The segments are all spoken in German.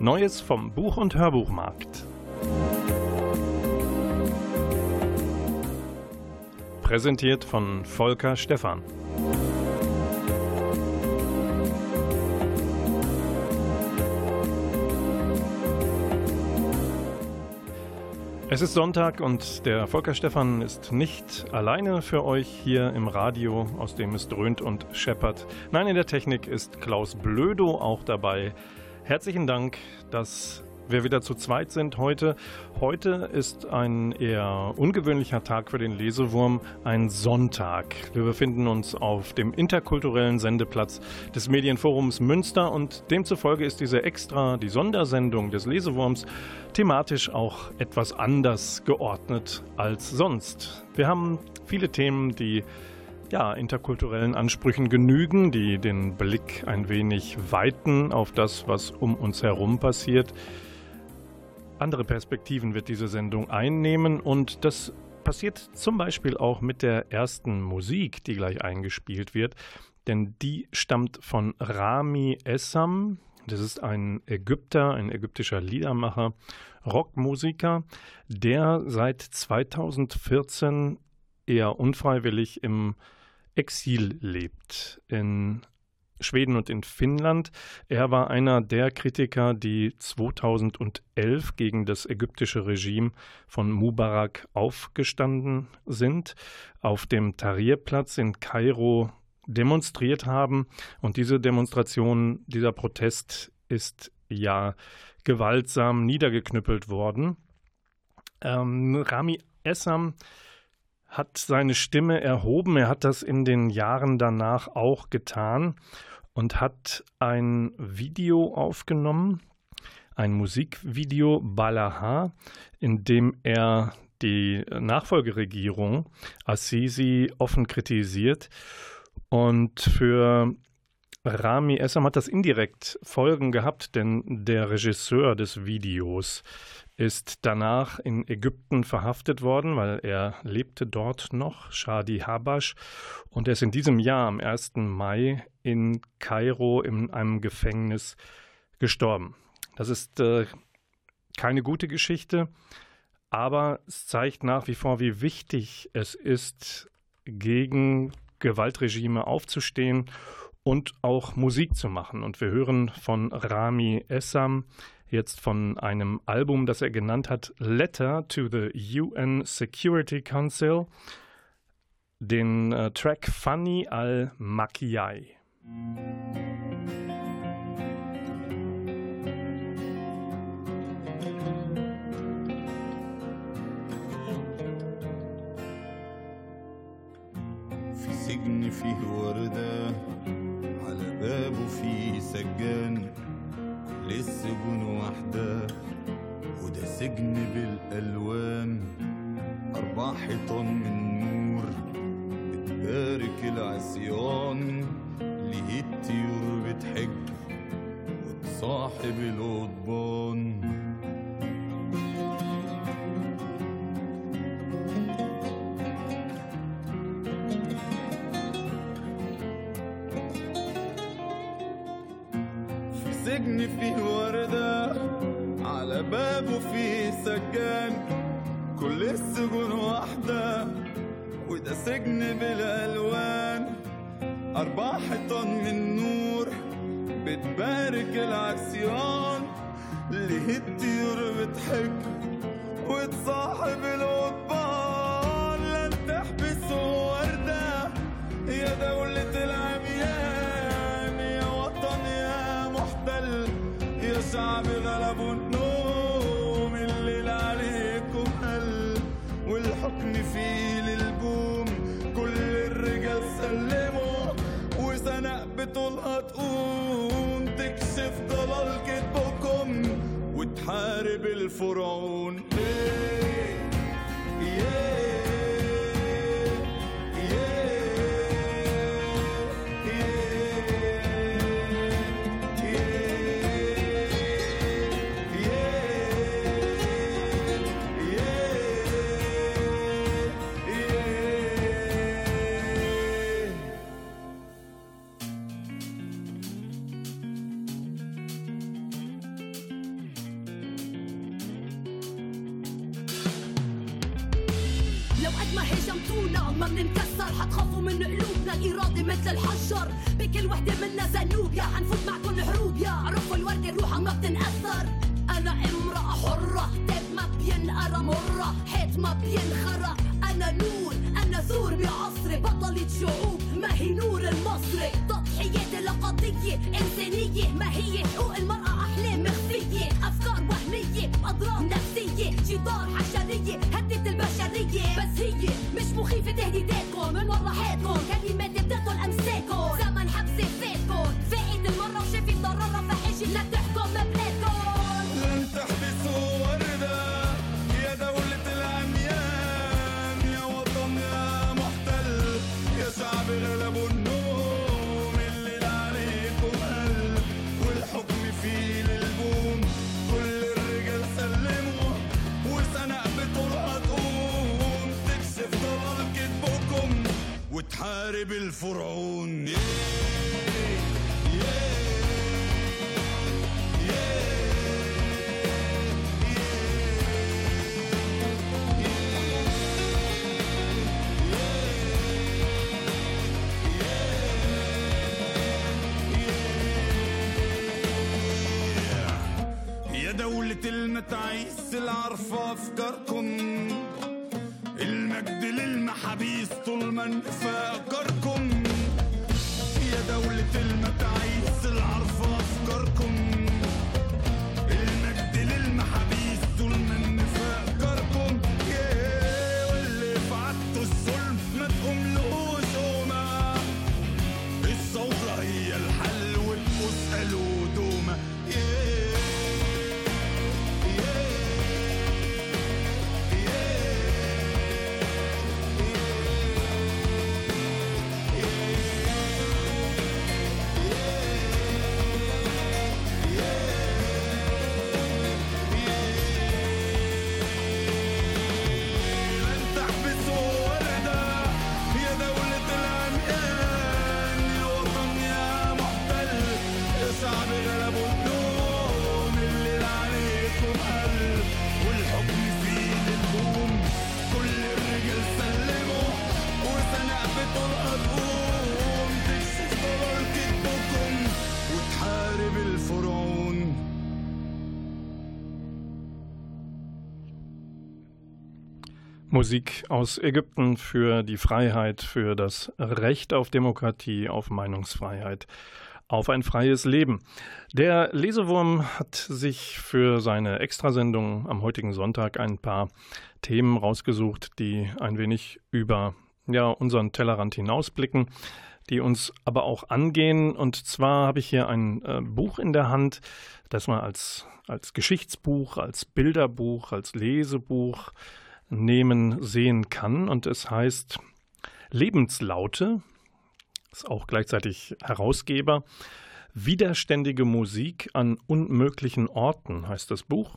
Neues vom Buch- und Hörbuchmarkt. Präsentiert von Volker Stephan. Es ist Sonntag und der Volker Stephan ist nicht alleine für euch hier im Radio, aus dem es dröhnt und scheppert. Nein, in der Technik ist Klaus Blödo auch dabei. Herzlichen Dank, dass wir wieder zu zweit sind heute. Heute ist ein eher ungewöhnlicher Tag für den Lesewurm, ein Sonntag. Wir befinden uns auf dem interkulturellen Sendeplatz des Medienforums Münster und demzufolge ist diese extra, die Sondersendung des Lesewurms thematisch auch etwas anders geordnet als sonst. Wir haben viele Themen, die ja, interkulturellen Ansprüchen genügen, die den Blick ein wenig weiten auf das, was um uns herum passiert. Andere Perspektiven wird diese Sendung einnehmen und das passiert zum Beispiel auch mit der ersten Musik, die gleich eingespielt wird, denn die stammt von Rami Essam. Das ist ein Ägypter, ein ägyptischer Liedermacher, Rockmusiker, der seit 2014 eher unfreiwillig im Exil lebt in Schweden und in Finnland. Er war einer der Kritiker, die 2011 gegen das ägyptische Regime von Mubarak aufgestanden sind, auf dem Tahrirplatz in Kairo demonstriert haben. Und diese Demonstration, dieser Protest ist ja gewaltsam niedergeknüppelt worden. Ähm, Rami Essam hat seine Stimme erhoben. Er hat das in den Jahren danach auch getan und hat ein Video aufgenommen, ein Musikvideo Balaha, in dem er die Nachfolgeregierung Assisi offen kritisiert. Und für Rami Essam hat das indirekt Folgen gehabt, denn der Regisseur des Videos ist danach in Ägypten verhaftet worden, weil er lebte dort noch, Shadi Habash, und er ist in diesem Jahr am 1. Mai in Kairo in einem Gefängnis gestorben. Das ist äh, keine gute Geschichte, aber es zeigt nach wie vor, wie wichtig es ist, gegen Gewaltregime aufzustehen und auch Musik zu machen. Und wir hören von Rami Essam, jetzt von einem Album, das er genannt hat, Letter to the UN Security Council, den äh, Track Funny al-Makiai. في سجن فيه وردة على بابه فيه سجان للسجون واحدة وده سجن بالألوان. أربع حيطان من نور بتبارك العصيان. ليه الطيور بتحج وتصاحب القضبان. السجون واحدة وده سجن بالألوان. أربع حيطان من نور بتبارك العصيان. تقوم تكشف الحجر. بكل وحدة منا زنوب يا حنفوت معكم الحروب يا. عرفوا الوردة روحها ما بتنأثر. أنا امرأة حرة كتاب ما بينقرا مرة. حيط ما بينخرق أنا نور أنا ثور بعصري بطلة شعوب ما هي نور المصري. تضحياتي لقضية الفرعون. يا دولة المتعيس العارفة أفكاركم. دايما فاكركم يا دولة المجد Aus Ägypten für die Freiheit, für das Recht auf Demokratie, auf Meinungsfreiheit, auf ein freies Leben. Der Lesewurm hat sich für seine Extrasendung am heutigen Sonntag ein paar Themen rausgesucht, die ein wenig über ja, unseren Tellerrand hinausblicken, die uns aber auch angehen. Und zwar habe ich hier ein äh, Buch in der Hand, das man als, als Geschichtsbuch, als Bilderbuch, als Lesebuch nehmen, sehen kann. Und es heißt Lebenslaute, ist auch gleichzeitig Herausgeber. Widerständige Musik an unmöglichen Orten heißt das Buch,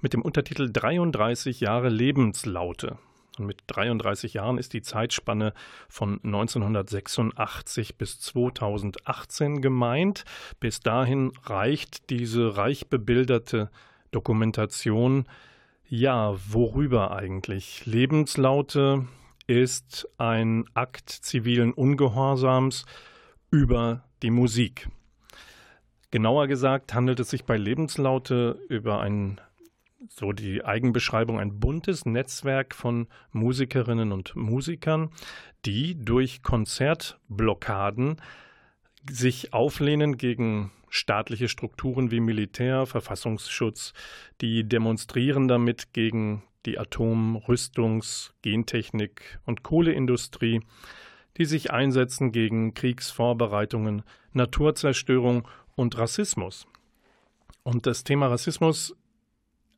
mit dem Untertitel 33 Jahre Lebenslaute. Und mit 33 Jahren ist die Zeitspanne von 1986 bis 2018 gemeint. Bis dahin reicht diese reich bebilderte Dokumentation ja, worüber eigentlich? Lebenslaute ist ein Akt zivilen Ungehorsams über die Musik. Genauer gesagt handelt es sich bei Lebenslaute über ein, so die Eigenbeschreibung, ein buntes Netzwerk von Musikerinnen und Musikern, die durch Konzertblockaden sich auflehnen gegen staatliche Strukturen wie Militär, Verfassungsschutz, die demonstrieren damit gegen die Atom-, Rüstungs-, Gentechnik- und Kohleindustrie, die sich einsetzen gegen Kriegsvorbereitungen, Naturzerstörung und Rassismus. Und das Thema Rassismus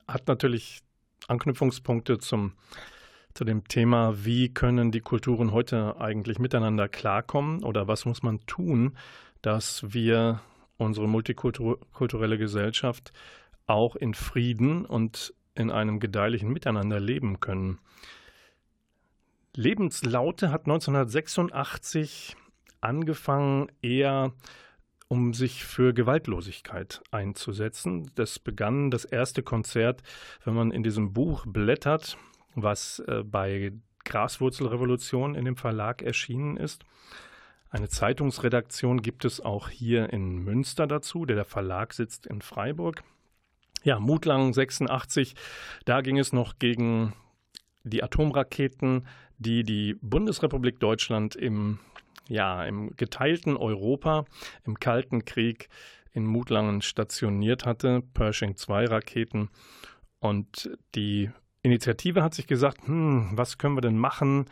hat natürlich Anknüpfungspunkte zum, zu dem Thema, wie können die Kulturen heute eigentlich miteinander klarkommen oder was muss man tun, dass wir unsere multikulturelle Gesellschaft auch in Frieden und in einem gedeihlichen Miteinander leben können. Lebenslaute hat 1986 angefangen, eher um sich für Gewaltlosigkeit einzusetzen. Das begann das erste Konzert, wenn man in diesem Buch blättert, was äh, bei Graswurzelrevolution in dem Verlag erschienen ist. Eine Zeitungsredaktion gibt es auch hier in Münster dazu. Der Verlag sitzt in Freiburg. Ja, Mutlang 86, da ging es noch gegen die Atomraketen, die die Bundesrepublik Deutschland im, ja, im geteilten Europa, im Kalten Krieg in Mutlangen stationiert hatte, Pershing 2 Raketen. Und die Initiative hat sich gesagt, hm, was können wir denn machen?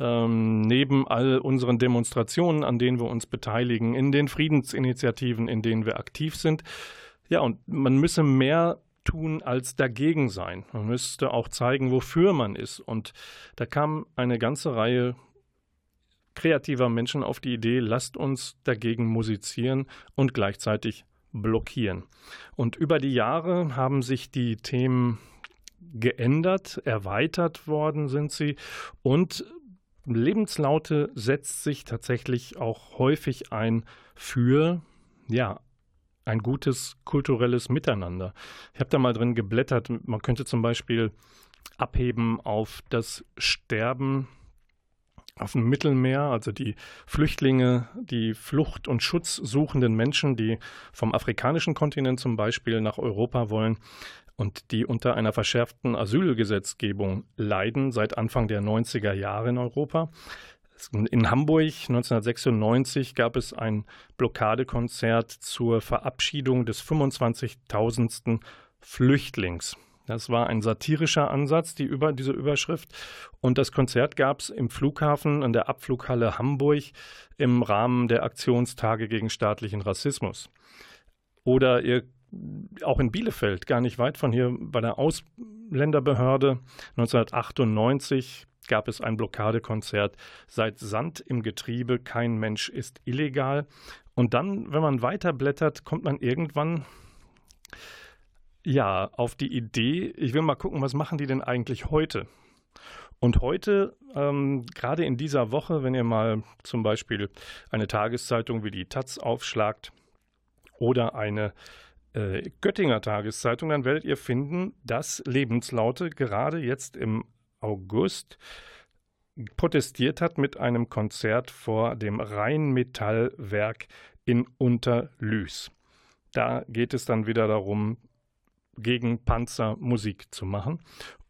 Ähm, neben all unseren Demonstrationen, an denen wir uns beteiligen, in den Friedensinitiativen, in denen wir aktiv sind, ja, und man müsse mehr tun als dagegen sein. Man müsste auch zeigen, wofür man ist. Und da kam eine ganze Reihe kreativer Menschen auf die Idee, lasst uns dagegen musizieren und gleichzeitig blockieren. Und über die Jahre haben sich die Themen geändert, erweitert worden sind sie und Lebenslaute setzt sich tatsächlich auch häufig ein für ja, ein gutes kulturelles Miteinander. Ich habe da mal drin geblättert. Man könnte zum Beispiel abheben auf das Sterben auf dem Mittelmeer, also die Flüchtlinge, die Flucht- und Schutz suchenden Menschen, die vom afrikanischen Kontinent zum Beispiel nach Europa wollen und die unter einer verschärften Asylgesetzgebung leiden seit Anfang der 90er Jahre in Europa. In Hamburg 1996 gab es ein Blockadekonzert zur Verabschiedung des 25.000. Flüchtlings. Das war ein satirischer Ansatz, die über diese Überschrift. Und das Konzert gab es im Flughafen an der Abflughalle Hamburg im Rahmen der Aktionstage gegen staatlichen Rassismus. Oder ihr auch in Bielefeld, gar nicht weit von hier bei der Ausländerbehörde 1998 gab es ein Blockadekonzert. Seit Sand im Getriebe, kein Mensch ist illegal. Und dann, wenn man weiterblättert, kommt man irgendwann ja auf die Idee, ich will mal gucken, was machen die denn eigentlich heute? Und heute, ähm, gerade in dieser Woche, wenn ihr mal zum Beispiel eine Tageszeitung wie die Taz aufschlagt oder eine äh, Göttinger Tageszeitung, dann werdet ihr finden, dass Lebenslaute gerade jetzt im August protestiert hat mit einem Konzert vor dem Rheinmetallwerk in Unterlüß. Da geht es dann wieder darum, gegen Panzer Musik zu machen.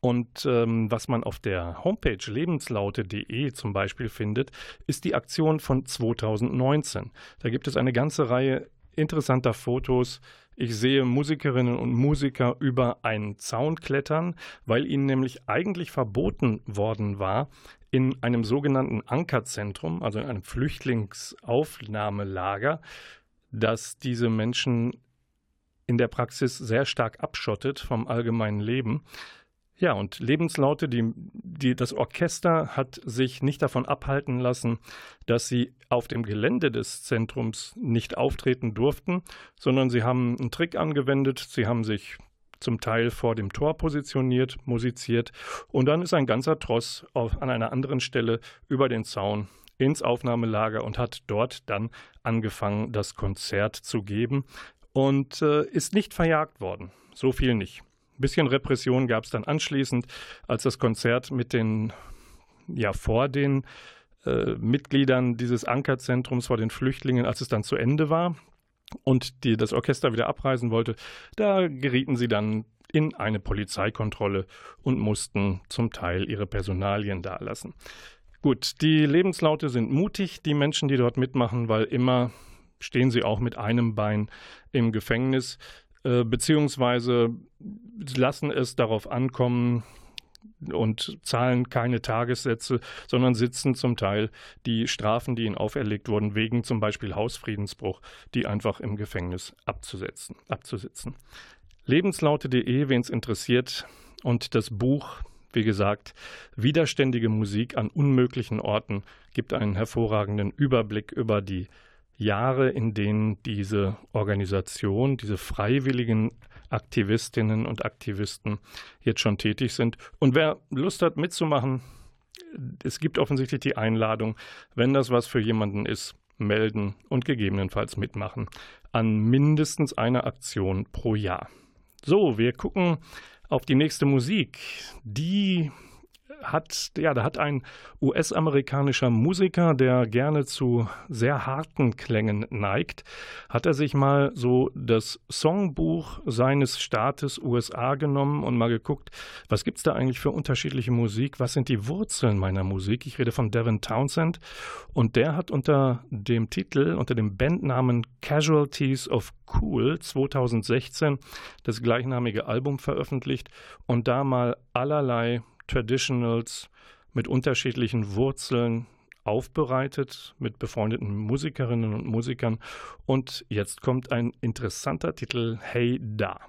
Und ähm, was man auf der Homepage lebenslaute.de zum Beispiel findet, ist die Aktion von 2019. Da gibt es eine ganze Reihe interessanter Fotos ich sehe Musikerinnen und Musiker über einen Zaun klettern, weil ihnen nämlich eigentlich verboten worden war, in einem sogenannten Ankerzentrum, also in einem Flüchtlingsaufnahmelager, das diese Menschen in der Praxis sehr stark abschottet vom allgemeinen Leben, ja, und Lebenslaute, die, die, das Orchester hat sich nicht davon abhalten lassen, dass sie auf dem Gelände des Zentrums nicht auftreten durften, sondern sie haben einen Trick angewendet, sie haben sich zum Teil vor dem Tor positioniert, musiziert und dann ist ein ganzer Tross auf, an einer anderen Stelle über den Zaun ins Aufnahmelager und hat dort dann angefangen, das Konzert zu geben und äh, ist nicht verjagt worden. So viel nicht. Ein bisschen Repression gab es dann anschließend, als das Konzert mit den, ja, vor den äh, Mitgliedern dieses Ankerzentrums, vor den Flüchtlingen, als es dann zu Ende war und die, das Orchester wieder abreisen wollte, da gerieten sie dann in eine Polizeikontrolle und mussten zum Teil ihre Personalien dalassen. Gut, die Lebenslaute sind mutig, die Menschen, die dort mitmachen, weil immer stehen sie auch mit einem Bein im Gefängnis. Äh, beziehungsweise lassen es darauf ankommen und zahlen keine Tagessätze, sondern sitzen zum Teil die Strafen, die ihnen auferlegt wurden, wegen zum Beispiel Hausfriedensbruch, die einfach im Gefängnis abzusetzen, abzusitzen. Lebenslaute.de, wen es interessiert. Und das Buch, wie gesagt, Widerständige Musik an unmöglichen Orten, gibt einen hervorragenden Überblick über die Jahre, in denen diese Organisation, diese freiwilligen Aktivistinnen und Aktivisten jetzt schon tätig sind. Und wer Lust hat mitzumachen, es gibt offensichtlich die Einladung, wenn das was für jemanden ist, melden und gegebenenfalls mitmachen an mindestens einer Aktion pro Jahr. So, wir gucken auf die nächste Musik. Die hat, ja, da hat ein US-amerikanischer Musiker, der gerne zu sehr harten Klängen neigt, hat er sich mal so das Songbuch seines Staates USA genommen und mal geguckt, was gibt es da eigentlich für unterschiedliche Musik, was sind die Wurzeln meiner Musik. Ich rede von Devin Townsend und der hat unter dem Titel, unter dem Bandnamen Casualties of Cool 2016 das gleichnamige Album veröffentlicht und da mal allerlei Traditionals mit unterschiedlichen Wurzeln aufbereitet mit befreundeten Musikerinnen und Musikern. Und jetzt kommt ein interessanter Titel, Hey Da.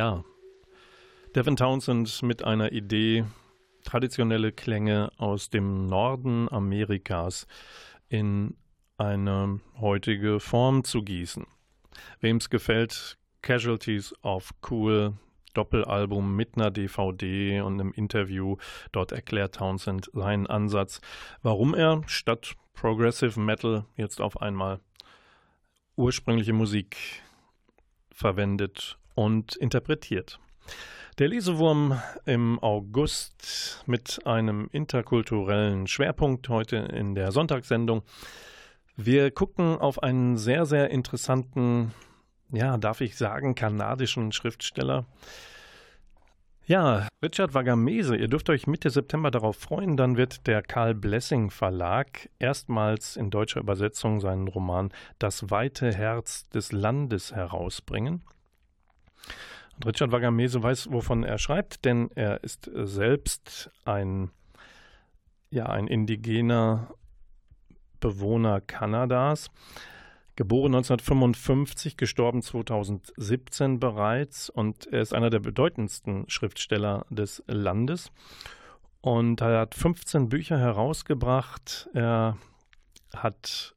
Ja, Devin Townsend mit einer Idee, traditionelle Klänge aus dem Norden Amerikas in eine heutige Form zu gießen. Wem es gefällt, Casualties of Cool, Doppelalbum mit einer DVD und einem Interview. Dort erklärt Townsend seinen Ansatz, warum er statt Progressive Metal jetzt auf einmal ursprüngliche Musik verwendet und interpretiert. Der Lesewurm im August mit einem interkulturellen Schwerpunkt heute in der Sonntagssendung. Wir gucken auf einen sehr, sehr interessanten, ja, darf ich sagen, kanadischen Schriftsteller. Ja, Richard Wagamese, ihr dürft euch Mitte September darauf freuen, dann wird der Karl Blessing Verlag erstmals in deutscher Übersetzung seinen Roman Das weite Herz des Landes herausbringen. Und Richard Wagamese weiß, wovon er schreibt, denn er ist selbst ein, ja, ein indigener Bewohner Kanadas. Geboren 1955, gestorben 2017 bereits und er ist einer der bedeutendsten Schriftsteller des Landes. Und er hat 15 Bücher herausgebracht. Er hat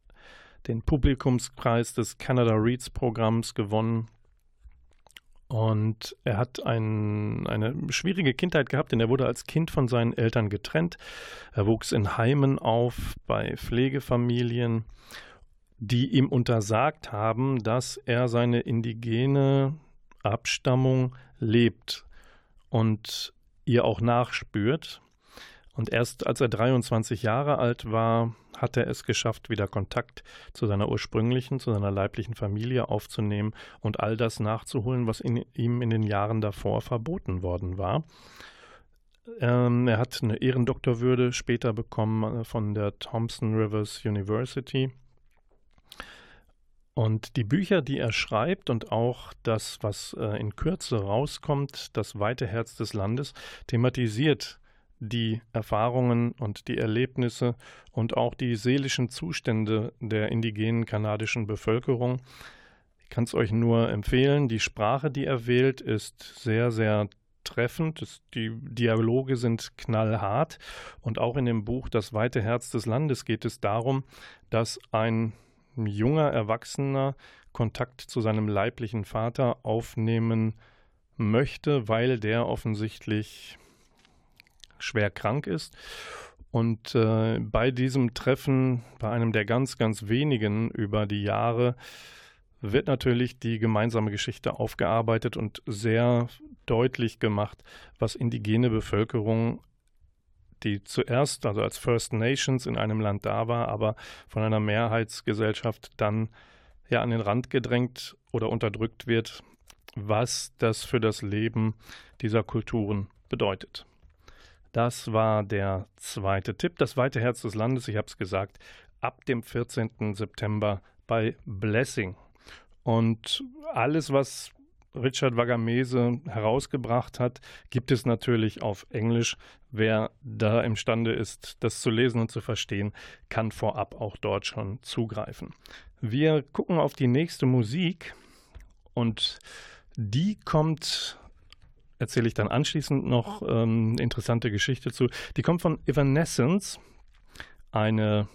den Publikumspreis des Canada Reads Programms gewonnen. Und er hat ein, eine schwierige Kindheit gehabt, denn er wurde als Kind von seinen Eltern getrennt. Er wuchs in Heimen auf, bei Pflegefamilien, die ihm untersagt haben, dass er seine indigene Abstammung lebt und ihr auch nachspürt. Und erst als er 23 Jahre alt war, hat er es geschafft, wieder Kontakt zu seiner ursprünglichen, zu seiner leiblichen Familie aufzunehmen und all das nachzuholen, was in, ihm in den Jahren davor verboten worden war. Ähm, er hat eine Ehrendoktorwürde später bekommen äh, von der Thompson Rivers University. Und die Bücher, die er schreibt und auch das, was äh, in Kürze rauskommt, das weite Herz des Landes, thematisiert die Erfahrungen und die Erlebnisse und auch die seelischen Zustände der indigenen kanadischen Bevölkerung. Ich kann es euch nur empfehlen. Die Sprache, die er wählt, ist sehr, sehr treffend. die Dialoge sind knallhart. Und auch in dem Buch Das weite Herz des Landes geht es darum, dass ein junger Erwachsener Kontakt zu seinem leiblichen Vater aufnehmen möchte, weil der offensichtlich schwer krank ist. Und äh, bei diesem Treffen, bei einem der ganz, ganz wenigen über die Jahre, wird natürlich die gemeinsame Geschichte aufgearbeitet und sehr deutlich gemacht, was indigene Bevölkerung, die zuerst, also als First Nations in einem Land da war, aber von einer Mehrheitsgesellschaft dann ja an den Rand gedrängt oder unterdrückt wird, was das für das Leben dieser Kulturen bedeutet. Das war der zweite Tipp. Das weite Herz des Landes, ich habe es gesagt, ab dem 14. September bei Blessing. Und alles, was Richard Wagamese herausgebracht hat, gibt es natürlich auf Englisch. Wer da imstande ist, das zu lesen und zu verstehen, kann vorab auch dort schon zugreifen. Wir gucken auf die nächste Musik und die kommt erzähle ich dann anschließend noch ähm, interessante Geschichte zu. Die kommt von Evanescence, eine,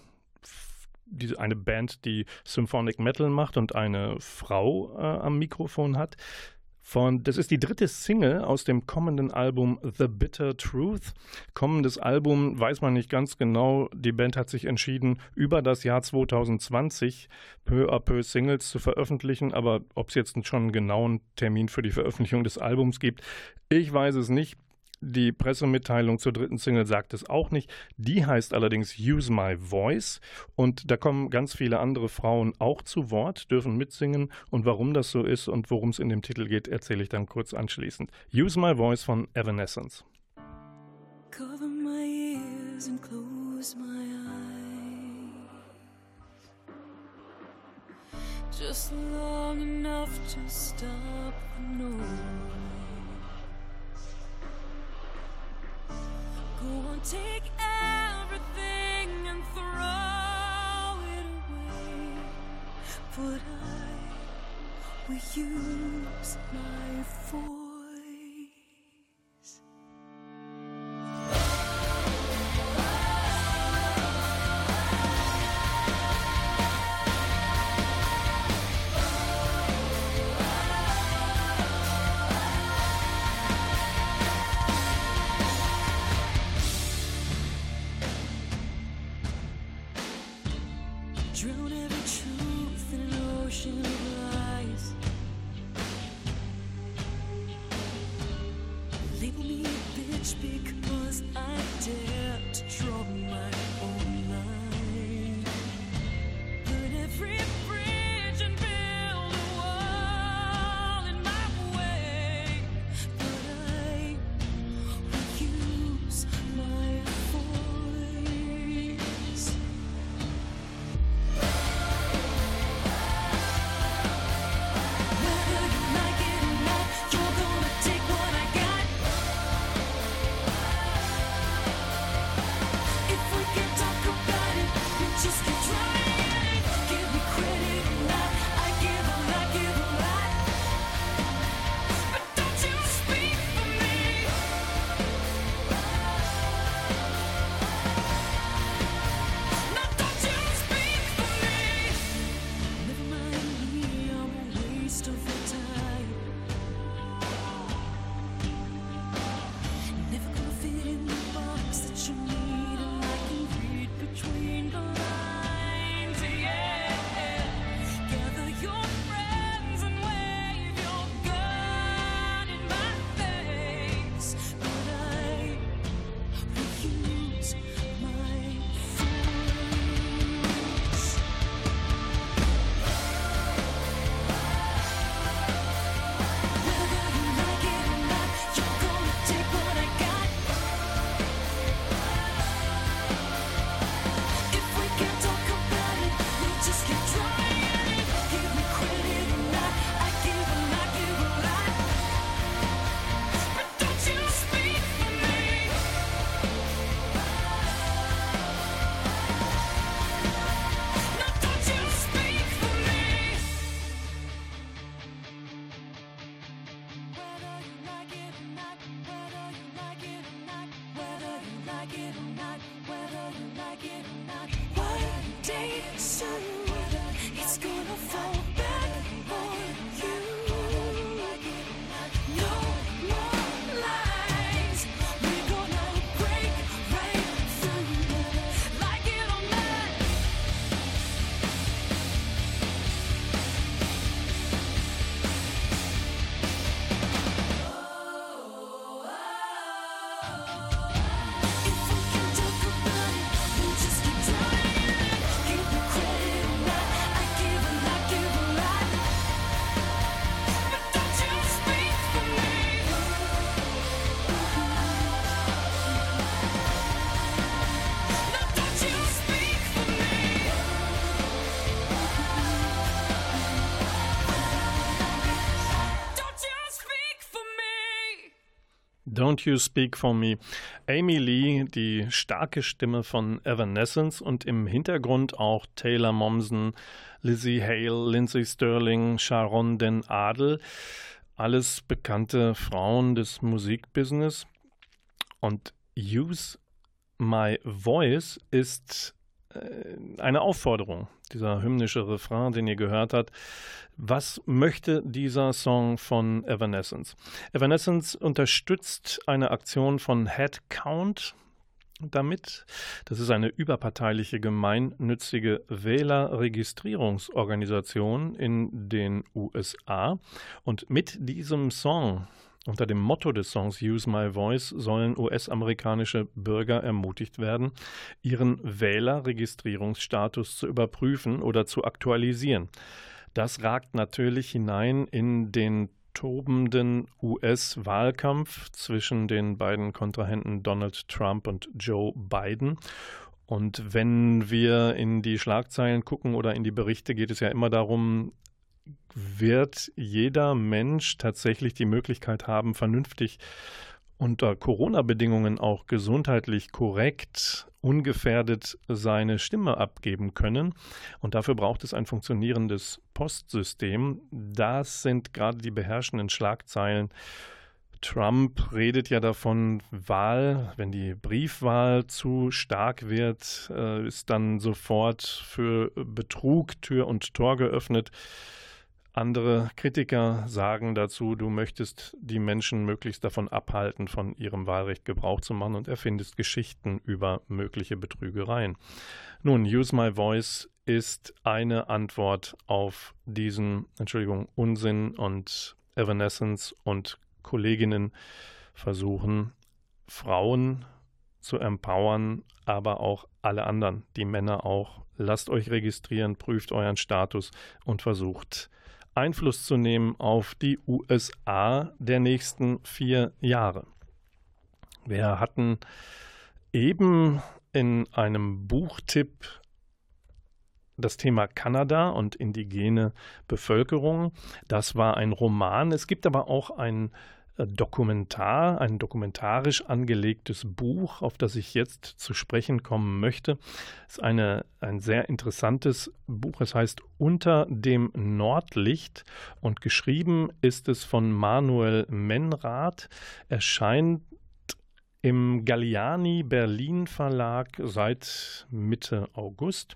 die, eine Band, die Symphonic Metal macht und eine Frau äh, am Mikrofon hat. Von, das ist die dritte Single aus dem kommenden Album The Bitter Truth. Kommendes Album weiß man nicht ganz genau. Die Band hat sich entschieden, über das Jahr 2020 peu à peu Singles zu veröffentlichen. Aber ob es jetzt schon einen genauen Termin für die Veröffentlichung des Albums gibt, ich weiß es nicht. Die Pressemitteilung zur dritten Single sagt es auch nicht. Die heißt allerdings Use My Voice und da kommen ganz viele andere Frauen auch zu Wort, dürfen mitsingen und warum das so ist und worum es in dem Titel geht, erzähle ich dann kurz anschließend. Use My Voice von Evanescence. Cover my ears and close my eyes Just long enough to stop the noise On, take everything and throw it away. But I will use my voice. Don't You Speak for Me. Amy Lee, die starke Stimme von Evanescence und im Hintergrund auch Taylor Momsen, Lizzie Hale, Lindsay Sterling, Sharon Den Adel. Alles bekannte Frauen des Musikbusiness. Und Use My Voice ist äh, eine Aufforderung, dieser hymnische Refrain, den ihr gehört habt. Was möchte dieser Song von Evanescence? Evanescence unterstützt eine Aktion von Headcount damit. Das ist eine überparteiliche gemeinnützige Wählerregistrierungsorganisation in den USA. Und mit diesem Song unter dem Motto des Songs Use My Voice sollen US-amerikanische Bürger ermutigt werden, ihren Wählerregistrierungsstatus zu überprüfen oder zu aktualisieren. Das ragt natürlich hinein in den tobenden US-Wahlkampf zwischen den beiden Kontrahenten Donald Trump und Joe Biden. Und wenn wir in die Schlagzeilen gucken oder in die Berichte, geht es ja immer darum, wird jeder Mensch tatsächlich die Möglichkeit haben, vernünftig unter Corona-Bedingungen auch gesundheitlich korrekt, ungefährdet seine Stimme abgeben können. Und dafür braucht es ein funktionierendes Postsystem. Das sind gerade die beherrschenden Schlagzeilen. Trump redet ja davon, Wahl, wenn die Briefwahl zu stark wird, äh, ist dann sofort für Betrug Tür und Tor geöffnet. Andere Kritiker sagen dazu, du möchtest die Menschen möglichst davon abhalten, von ihrem Wahlrecht Gebrauch zu machen und erfindest Geschichten über mögliche Betrügereien. Nun, Use My Voice ist eine Antwort auf diesen, Entschuldigung, Unsinn und Evanescence und Kolleginnen versuchen, Frauen zu empowern, aber auch alle anderen, die Männer auch. Lasst euch registrieren, prüft euren Status und versucht, Einfluss zu nehmen auf die USA der nächsten vier Jahre. Wir hatten eben in einem Buchtipp das Thema Kanada und indigene Bevölkerung. Das war ein Roman. Es gibt aber auch ein Dokumentar, ein dokumentarisch angelegtes Buch, auf das ich jetzt zu sprechen kommen möchte. Es ist eine, ein sehr interessantes Buch. Es heißt Unter dem Nordlicht und geschrieben ist es von Manuel Menrath. Erscheint im Galliani Berlin Verlag seit Mitte August.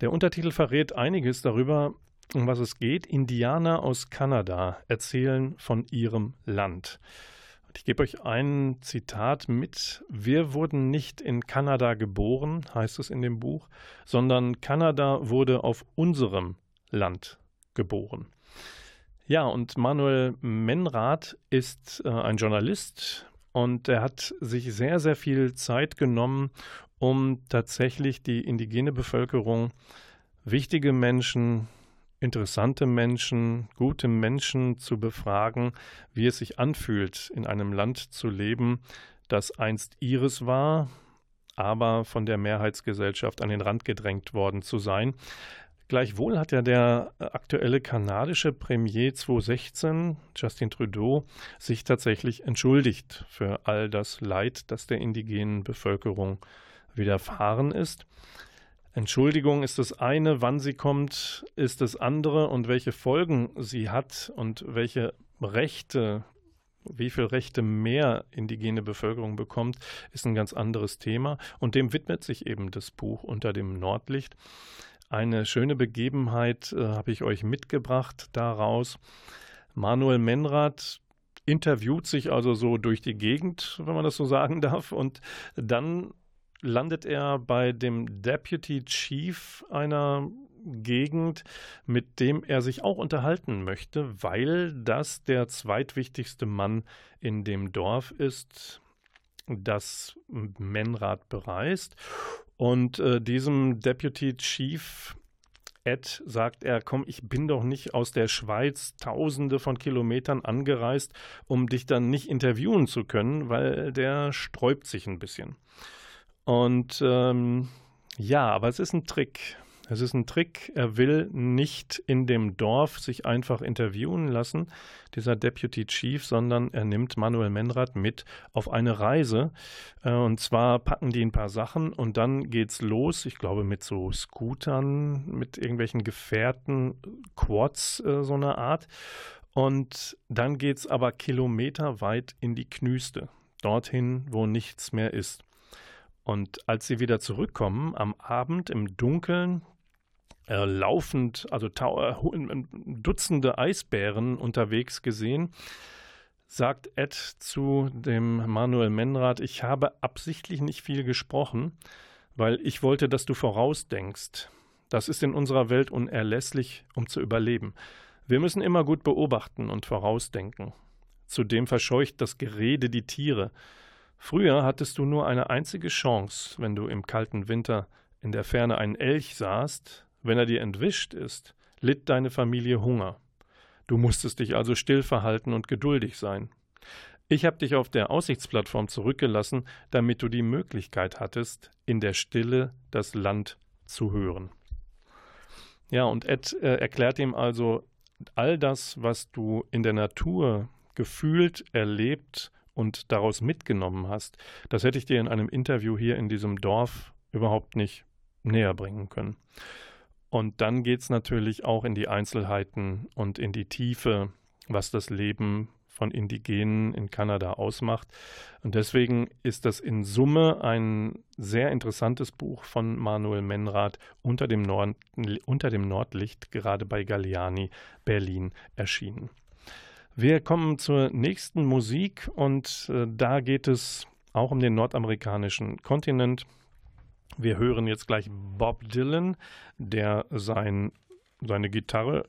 Der Untertitel verrät einiges darüber, um was es geht. Indianer aus Kanada erzählen von ihrem Land. Ich gebe euch ein Zitat mit. Wir wurden nicht in Kanada geboren, heißt es in dem Buch, sondern Kanada wurde auf unserem Land geboren. Ja, und Manuel Menrath ist äh, ein Journalist und er hat sich sehr, sehr viel Zeit genommen, um tatsächlich die indigene Bevölkerung, wichtige Menschen, interessante Menschen, gute Menschen zu befragen, wie es sich anfühlt, in einem Land zu leben, das einst ihres war, aber von der Mehrheitsgesellschaft an den Rand gedrängt worden zu sein. Gleichwohl hat ja der aktuelle kanadische Premier 2016, Justin Trudeau, sich tatsächlich entschuldigt für all das Leid, das der indigenen Bevölkerung widerfahren ist. Entschuldigung ist das eine, wann sie kommt, ist das andere und welche Folgen sie hat und welche Rechte, wie viele Rechte mehr indigene Bevölkerung bekommt, ist ein ganz anderes Thema. Und dem widmet sich eben das Buch unter dem Nordlicht. Eine schöne Begebenheit äh, habe ich euch mitgebracht daraus. Manuel Menrath interviewt sich also so durch die Gegend, wenn man das so sagen darf, und dann landet er bei dem Deputy Chief einer Gegend, mit dem er sich auch unterhalten möchte, weil das der zweitwichtigste Mann in dem Dorf ist, das Menrad bereist. Und äh, diesem Deputy Chief Ed sagt er, komm, ich bin doch nicht aus der Schweiz tausende von Kilometern angereist, um dich dann nicht interviewen zu können, weil der sträubt sich ein bisschen. Und ähm, ja, aber es ist ein Trick. Es ist ein Trick. Er will nicht in dem Dorf sich einfach interviewen lassen, dieser Deputy Chief, sondern er nimmt Manuel Menrad mit auf eine Reise. Äh, und zwar packen die ein paar Sachen und dann geht's los. Ich glaube, mit so Scootern, mit irgendwelchen Gefährten, Quads, äh, so eine Art. Und dann geht's aber kilometerweit in die Knüste, dorthin, wo nichts mehr ist. Und als sie wieder zurückkommen, am Abend im Dunkeln, äh, laufend, also äh, Dutzende Eisbären unterwegs gesehen, sagt Ed zu dem Manuel Menrad, ich habe absichtlich nicht viel gesprochen, weil ich wollte, dass du vorausdenkst. Das ist in unserer Welt unerlässlich, um zu überleben. Wir müssen immer gut beobachten und vorausdenken. Zudem verscheucht das Gerede die Tiere. Früher hattest du nur eine einzige Chance, wenn du im kalten Winter in der Ferne einen Elch sahst, wenn er dir entwischt ist, litt deine Familie Hunger. Du musstest dich also still verhalten und geduldig sein. Ich habe dich auf der Aussichtsplattform zurückgelassen, damit du die Möglichkeit hattest, in der Stille das Land zu hören. Ja, und Ed äh, erklärt ihm also, all das, was du in der Natur gefühlt, erlebt und daraus mitgenommen hast, das hätte ich dir in einem Interview hier in diesem Dorf überhaupt nicht näher bringen können. Und dann geht es natürlich auch in die Einzelheiten und in die Tiefe, was das Leben von Indigenen in Kanada ausmacht. Und deswegen ist das in Summe ein sehr interessantes Buch von Manuel Menrad unter dem, Nord unter dem Nordlicht, gerade bei Galliani Berlin erschienen. Wir kommen zur nächsten Musik und äh, da geht es auch um den nordamerikanischen Kontinent. Wir hören jetzt gleich Bob Dylan, der sein, seine Gitarre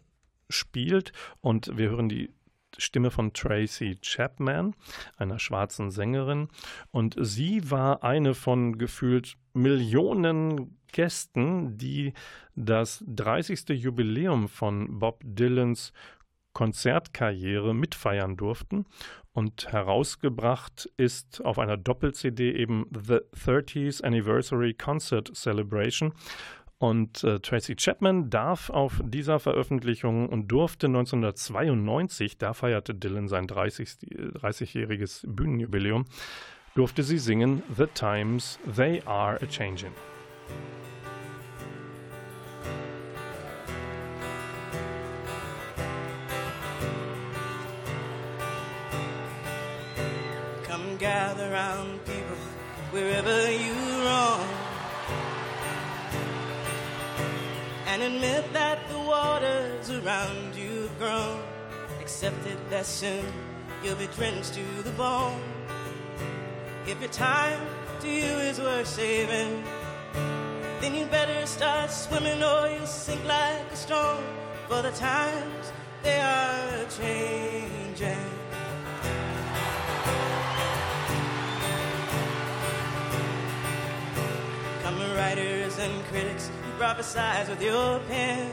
spielt und wir hören die Stimme von Tracy Chapman, einer schwarzen Sängerin. Und sie war eine von gefühlt Millionen Gästen, die das 30. Jubiläum von Bob Dylans Konzertkarriere mitfeiern durften. Und herausgebracht ist auf einer Doppel-CD eben The 30th Anniversary Concert Celebration. Und äh, Tracy Chapman darf auf dieser Veröffentlichung und durfte 1992, da feierte Dylan sein 30, 30-jähriges Bühnenjubiläum, durfte sie singen The Times They Are a Changing. Gather people wherever you roam. And admit that the waters around you have grown. Accept it that soon you'll be drenched to the bone. If your time to you is worth saving, then you better start swimming or you'll sink like a stone. For the times they are changing. And critics who prophesize with your pen.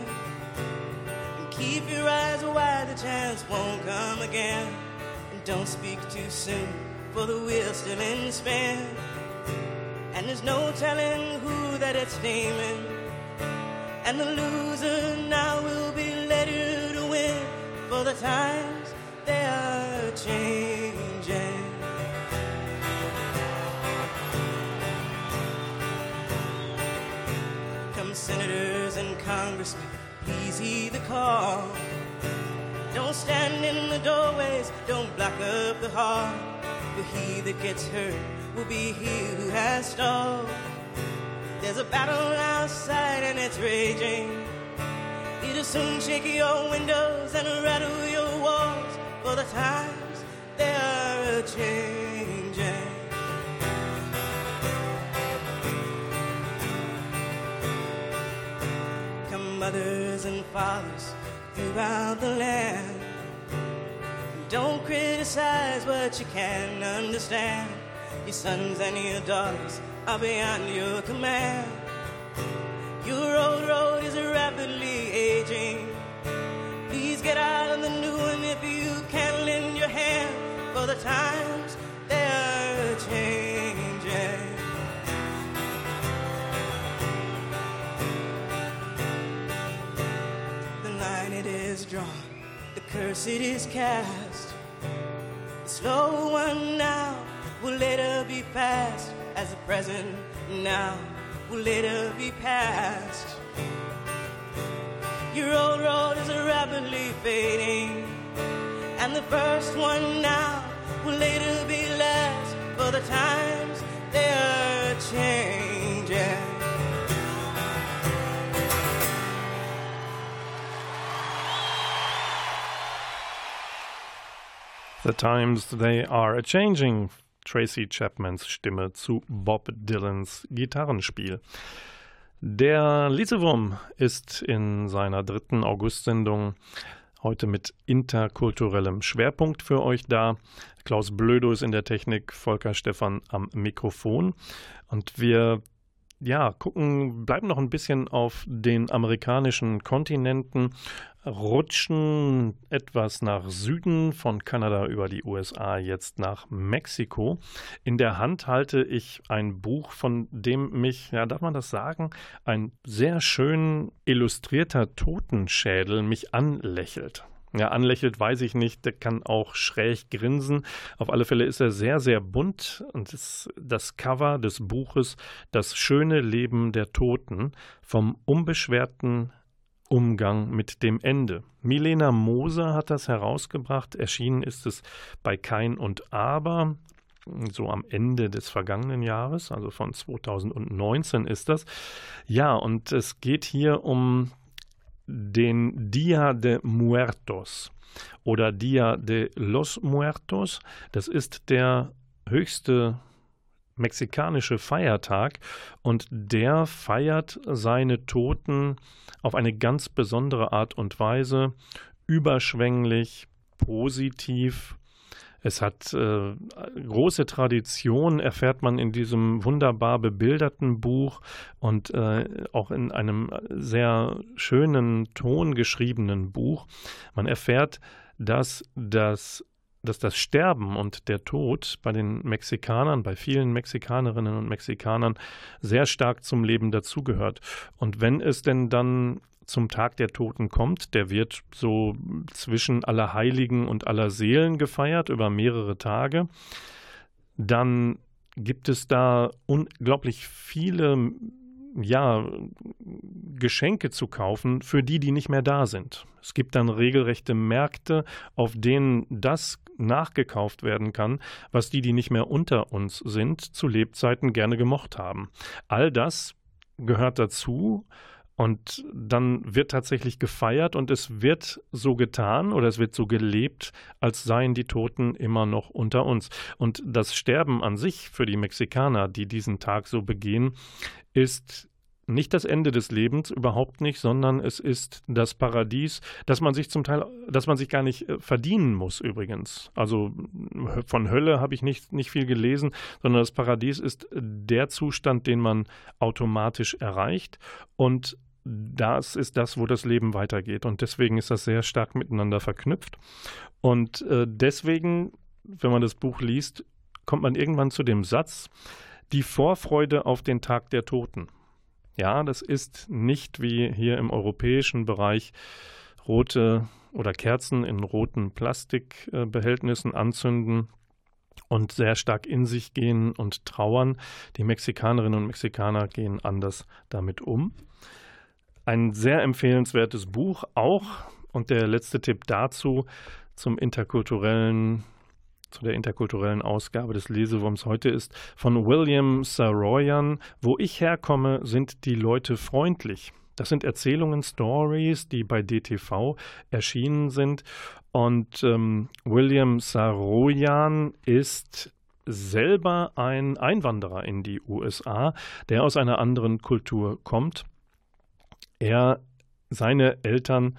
And keep your eyes wide, the chance won't come again. And don't speak too soon, for the wheel's still in spin. And there's no telling who that it's naming. And the loser now will be later to win, for the times they are changing. Senators and congressmen, please heed the call. Don't stand in the doorways, don't block up the hall. For he that gets hurt will be he who has stalled. There's a battle outside and it's raging. It'll soon shake your windows and rattle your walls. For the times they are changing. Mothers and fathers throughout the land. Don't criticize what you can't understand. Your sons and your daughters are beyond your command. Your old road is rapidly aging. Please get out on the new one if you can lend your hand for the times the curse it is cast. The slow one now will later be past, as the present now will later be past. Your old road is rapidly fading, and the first one now will later be last, for the times they are changing. The Times They Are a Changing. Tracy Chapmans Stimme zu Bob Dylans Gitarrenspiel. Der Liesewurm ist in seiner dritten August-Sendung heute mit interkulturellem Schwerpunkt für euch da. Klaus Blödo ist in der Technik, Volker Stephan am Mikrofon. Und wir ja, gucken, bleiben noch ein bisschen auf den amerikanischen Kontinenten, rutschen etwas nach Süden von Kanada über die USA, jetzt nach Mexiko. In der Hand halte ich ein Buch, von dem mich, ja, darf man das sagen, ein sehr schön illustrierter Totenschädel mich anlächelt. Ja, anlächelt, weiß ich nicht. Der kann auch schräg grinsen. Auf alle Fälle ist er sehr, sehr bunt. Und das, das Cover des Buches Das schöne Leben der Toten vom unbeschwerten Umgang mit dem Ende. Milena Moser hat das herausgebracht. Erschienen ist es bei Kein und Aber so am Ende des vergangenen Jahres, also von 2019 ist das. Ja, und es geht hier um den Dia de Muertos oder Dia de los Muertos. Das ist der höchste mexikanische Feiertag und der feiert seine Toten auf eine ganz besondere Art und Weise, überschwänglich, positiv es hat äh, große Tradition, erfährt man in diesem wunderbar bebilderten Buch und äh, auch in einem sehr schönen Ton geschriebenen Buch. Man erfährt, dass das dass das Sterben und der Tod bei den Mexikanern, bei vielen Mexikanerinnen und Mexikanern sehr stark zum Leben dazugehört. Und wenn es denn dann zum Tag der Toten kommt. Der wird so zwischen Allerheiligen und Allerseelen gefeiert über mehrere Tage. Dann gibt es da unglaublich viele ja, Geschenke zu kaufen für die, die nicht mehr da sind. Es gibt dann regelrechte Märkte, auf denen das nachgekauft werden kann, was die, die nicht mehr unter uns sind, zu Lebzeiten gerne gemocht haben. All das gehört dazu und dann wird tatsächlich gefeiert und es wird so getan oder es wird so gelebt, als seien die Toten immer noch unter uns. Und das Sterben an sich für die Mexikaner, die diesen Tag so begehen, ist nicht das Ende des Lebens, überhaupt nicht, sondern es ist das Paradies, das man sich zum Teil, das man sich gar nicht äh, verdienen muss übrigens. Also von Hölle habe ich nicht, nicht viel gelesen, sondern das Paradies ist der Zustand, den man automatisch erreicht und das ist das, wo das Leben weitergeht. Und deswegen ist das sehr stark miteinander verknüpft. Und äh, deswegen, wenn man das Buch liest, kommt man irgendwann zu dem Satz, die Vorfreude auf den Tag der Toten. Ja, das ist nicht wie hier im europäischen Bereich rote oder Kerzen in roten Plastikbehältnissen anzünden und sehr stark in sich gehen und trauern. Die Mexikanerinnen und Mexikaner gehen anders damit um. Ein sehr empfehlenswertes Buch auch. Und der letzte Tipp dazu zum interkulturellen zu der interkulturellen Ausgabe des Lesewurms heute ist von William Saroyan. Wo ich herkomme, sind die Leute freundlich. Das sind Erzählungen, Stories, die bei DTV erschienen sind. Und ähm, William Saroyan ist selber ein Einwanderer in die USA, der aus einer anderen Kultur kommt er, seine Eltern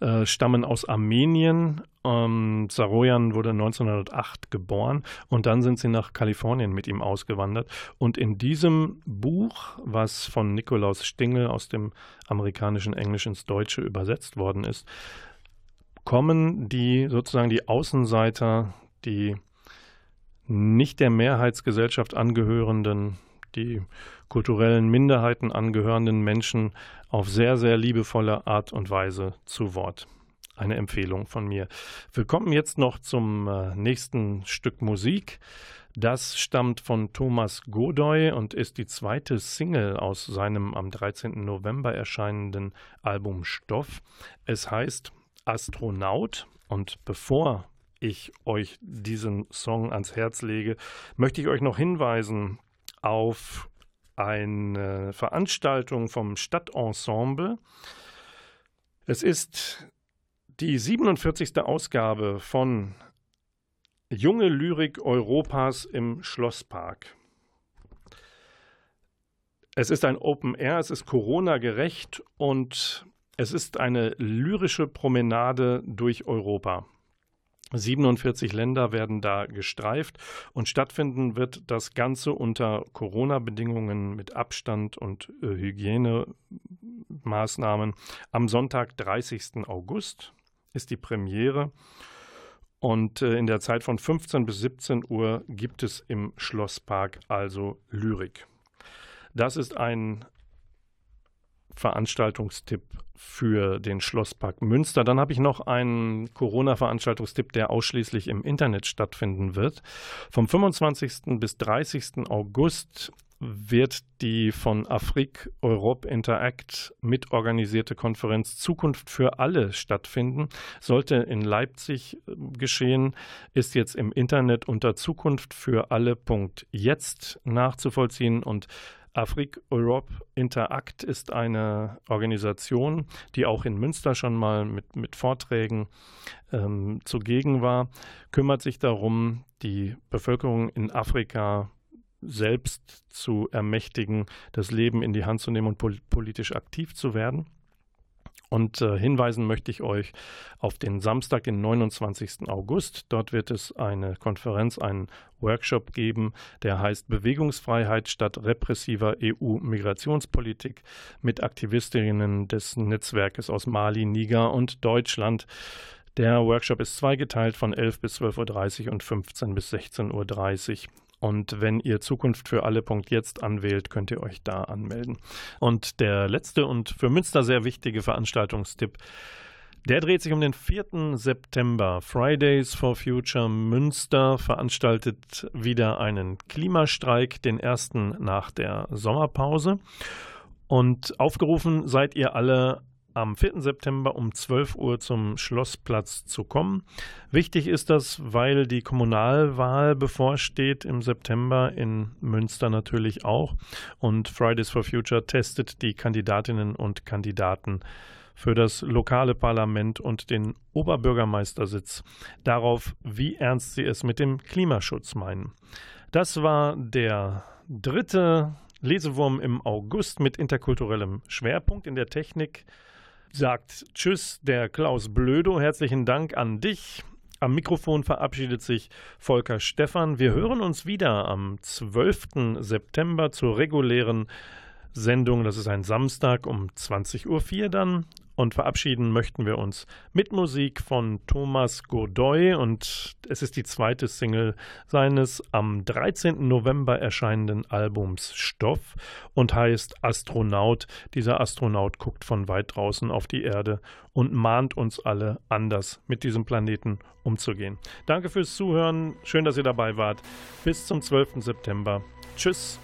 äh, stammen aus Armenien. Ähm, Saroyan wurde 1908 geboren und dann sind sie nach Kalifornien mit ihm ausgewandert. Und in diesem Buch, was von Nikolaus Stingel aus dem amerikanischen Englisch ins Deutsche übersetzt worden ist, kommen die sozusagen die Außenseiter, die nicht der Mehrheitsgesellschaft angehörenden die kulturellen Minderheiten angehörenden Menschen auf sehr, sehr liebevolle Art und Weise zu Wort. eine Empfehlung von mir. Wir kommen jetzt noch zum äh, nächsten Stück Musik. Das stammt von Thomas Godoy und ist die zweite Single aus seinem am 13. November erscheinenden Album Stoff. Es heißt Astronaut und bevor ich euch diesen Song ans Herz lege, möchte ich euch noch hinweisen auf eine Veranstaltung vom Stadtensemble. Es ist die 47. Ausgabe von Junge Lyrik Europas im Schlosspark. Es ist ein Open Air, es ist Corona-gerecht und es ist eine lyrische Promenade durch Europa. 47 Länder werden da gestreift und stattfinden wird das Ganze unter Corona-Bedingungen mit Abstand und äh, Hygienemaßnahmen. Am Sonntag, 30. August, ist die Premiere. Und äh, in der Zeit von 15 bis 17 Uhr gibt es im Schlosspark also Lyrik. Das ist ein Veranstaltungstipp für den Schlosspark Münster. Dann habe ich noch einen Corona-Veranstaltungstipp, der ausschließlich im Internet stattfinden wird. Vom 25. bis 30. August wird die von Afrik Europe Interact mitorganisierte Konferenz Zukunft für alle stattfinden. Sollte in Leipzig äh, geschehen, ist jetzt im Internet unter Zukunft für alle.jetzt nachzuvollziehen und Afrik Europe Interact ist eine Organisation, die auch in Münster schon mal mit, mit Vorträgen ähm, zugegen war, kümmert sich darum, die Bevölkerung in Afrika selbst zu ermächtigen, das Leben in die Hand zu nehmen und pol politisch aktiv zu werden. Und äh, hinweisen möchte ich euch auf den Samstag, den 29. August. Dort wird es eine Konferenz, einen Workshop geben, der heißt Bewegungsfreiheit statt repressiver EU-Migrationspolitik mit Aktivistinnen des Netzwerkes aus Mali, Niger und Deutschland. Der Workshop ist zweigeteilt von 11 bis 12.30 Uhr und 15 bis 16.30 Uhr. Und wenn ihr Zukunft für alle jetzt anwählt, könnt ihr euch da anmelden. Und der letzte und für Münster sehr wichtige Veranstaltungstipp der dreht sich um den 4. September. Fridays for Future Münster veranstaltet wieder einen Klimastreik, den ersten nach der Sommerpause. Und aufgerufen seid ihr alle am 4. September um 12 Uhr zum Schlossplatz zu kommen. Wichtig ist das, weil die Kommunalwahl bevorsteht im September in Münster natürlich auch. Und Fridays for Future testet die Kandidatinnen und Kandidaten für das lokale Parlament und den Oberbürgermeistersitz darauf, wie ernst sie es mit dem Klimaschutz meinen. Das war der dritte Lesewurm im August mit interkulturellem Schwerpunkt in der Technik sagt Tschüss, der Klaus Blödo. Herzlichen Dank an dich. Am Mikrofon verabschiedet sich Volker Stephan. Wir hören uns wieder am 12. September zur regulären Sendung. Das ist ein Samstag um 20.04 Uhr dann. Und verabschieden möchten wir uns mit Musik von Thomas Godoy und es ist die zweite Single seines am 13. November erscheinenden Albums Stoff und heißt Astronaut. Dieser Astronaut guckt von weit draußen auf die Erde und mahnt uns alle anders mit diesem Planeten umzugehen. Danke fürs Zuhören, schön, dass ihr dabei wart. Bis zum 12. September. Tschüss.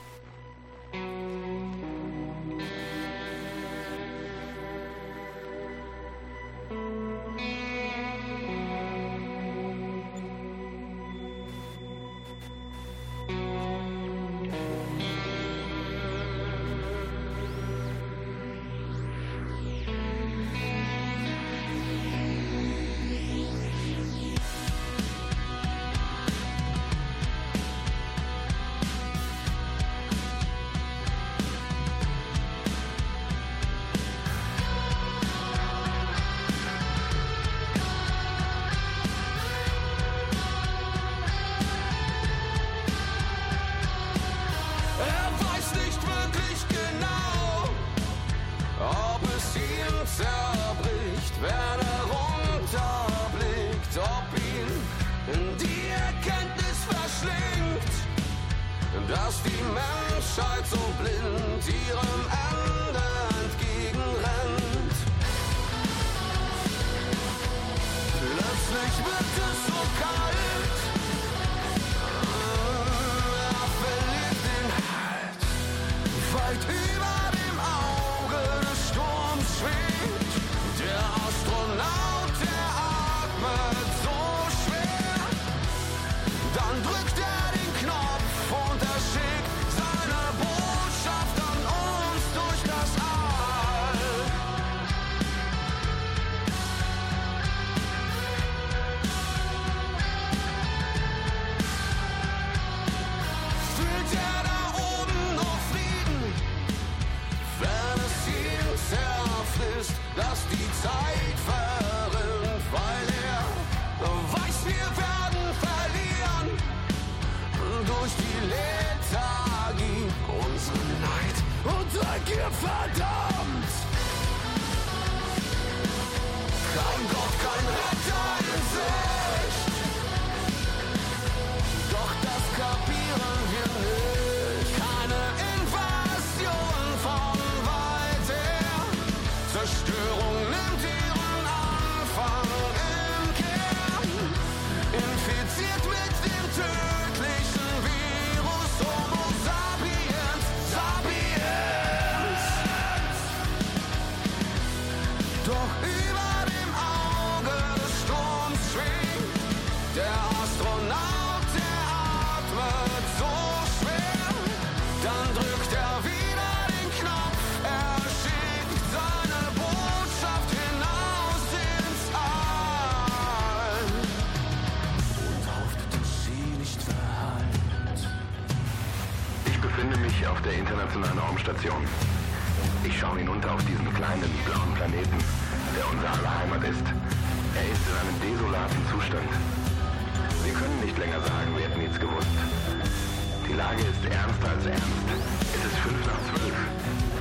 Lage ist ernster als ernst. Es ist fünf nach zwölf.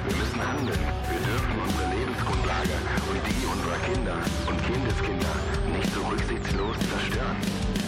Wir müssen handeln. Wir dürfen unsere Lebensgrundlage und die unserer Kinder und Kindeskinder nicht so rücksichtslos zerstören.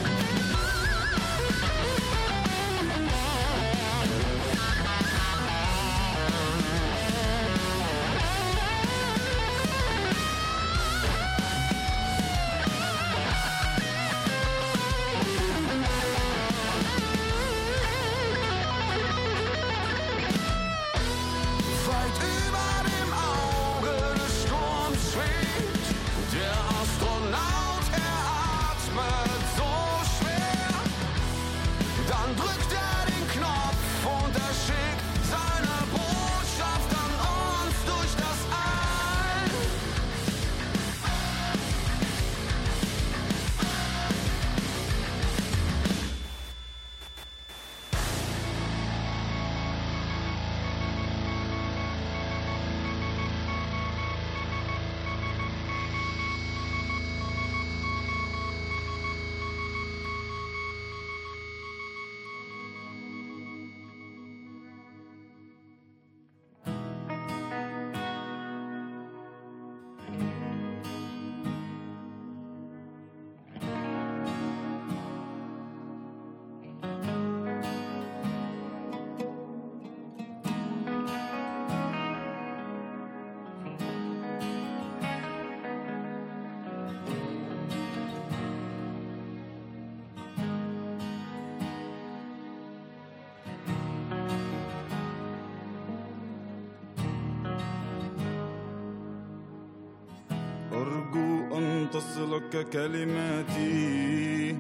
تصلك كلماتي.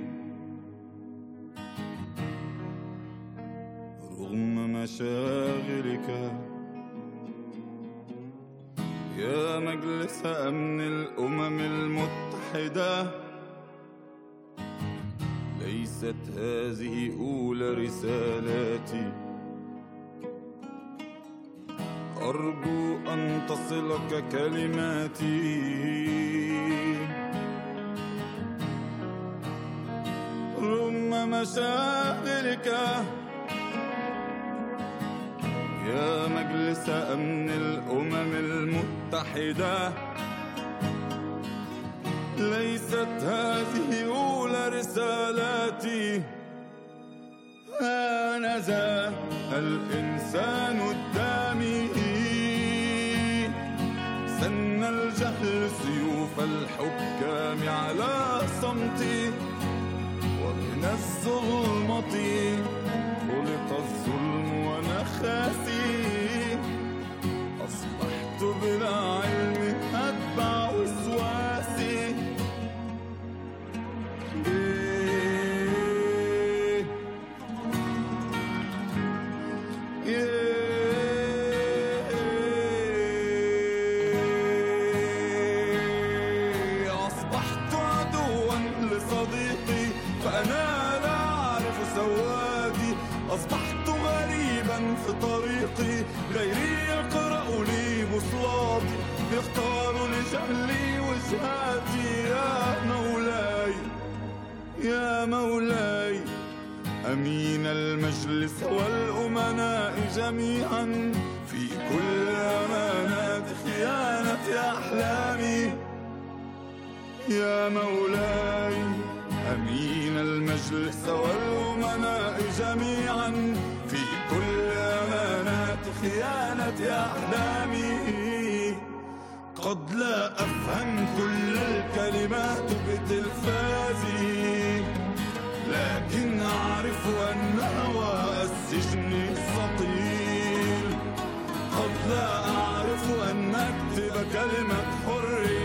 رغم مشاغلك يا مجلس أمن الأمم المتحدة ليست هذه أولى رسالاتي. أرجو أن تصلك كلماتي. مشاغلك. يا مجلس أمن الأمم المتحدة ليست هذه أولى رسالاتي. هانذا الإنسان الدامي. سن الجهل سيوف الحكام على صمتي. ومن الظلمة خلق الظلم وأنا طريقي غيري يقرأ لي بصلاتي يختار لجهلي وجهاتي. يا مولاي يا مولاي أمين المجلس والأمناء جميعا. في كل أمانات خيانة أحلامي. يا مولاي أمين المجلس والأمناء جميعا. خيانة أحلامي. قد لا أفهم كل الكلمات بتلفازي لكن أعرف أن هوى السجن ثقيل قد لا أعرف أن أكتب كلمة حرية